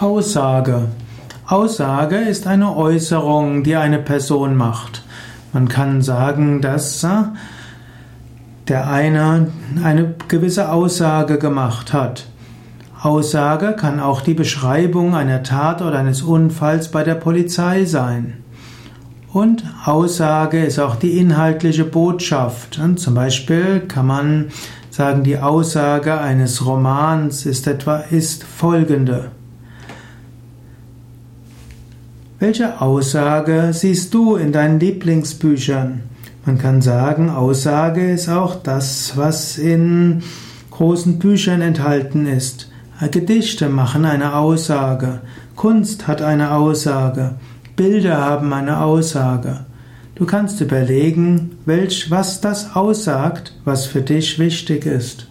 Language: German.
Aussage. Aussage ist eine Äußerung, die eine Person macht. Man kann sagen, dass äh, der eine eine gewisse Aussage gemacht hat. Aussage kann auch die Beschreibung einer Tat oder eines Unfalls bei der Polizei sein. Und Aussage ist auch die inhaltliche Botschaft. Und zum Beispiel kann man sagen, die Aussage eines Romans ist etwa ist folgende. Welche Aussage siehst du in deinen Lieblingsbüchern? Man kann sagen, Aussage ist auch das, was in großen Büchern enthalten ist. Gedichte machen eine Aussage, Kunst hat eine Aussage, Bilder haben eine Aussage. Du kannst überlegen, welch, was das aussagt, was für dich wichtig ist.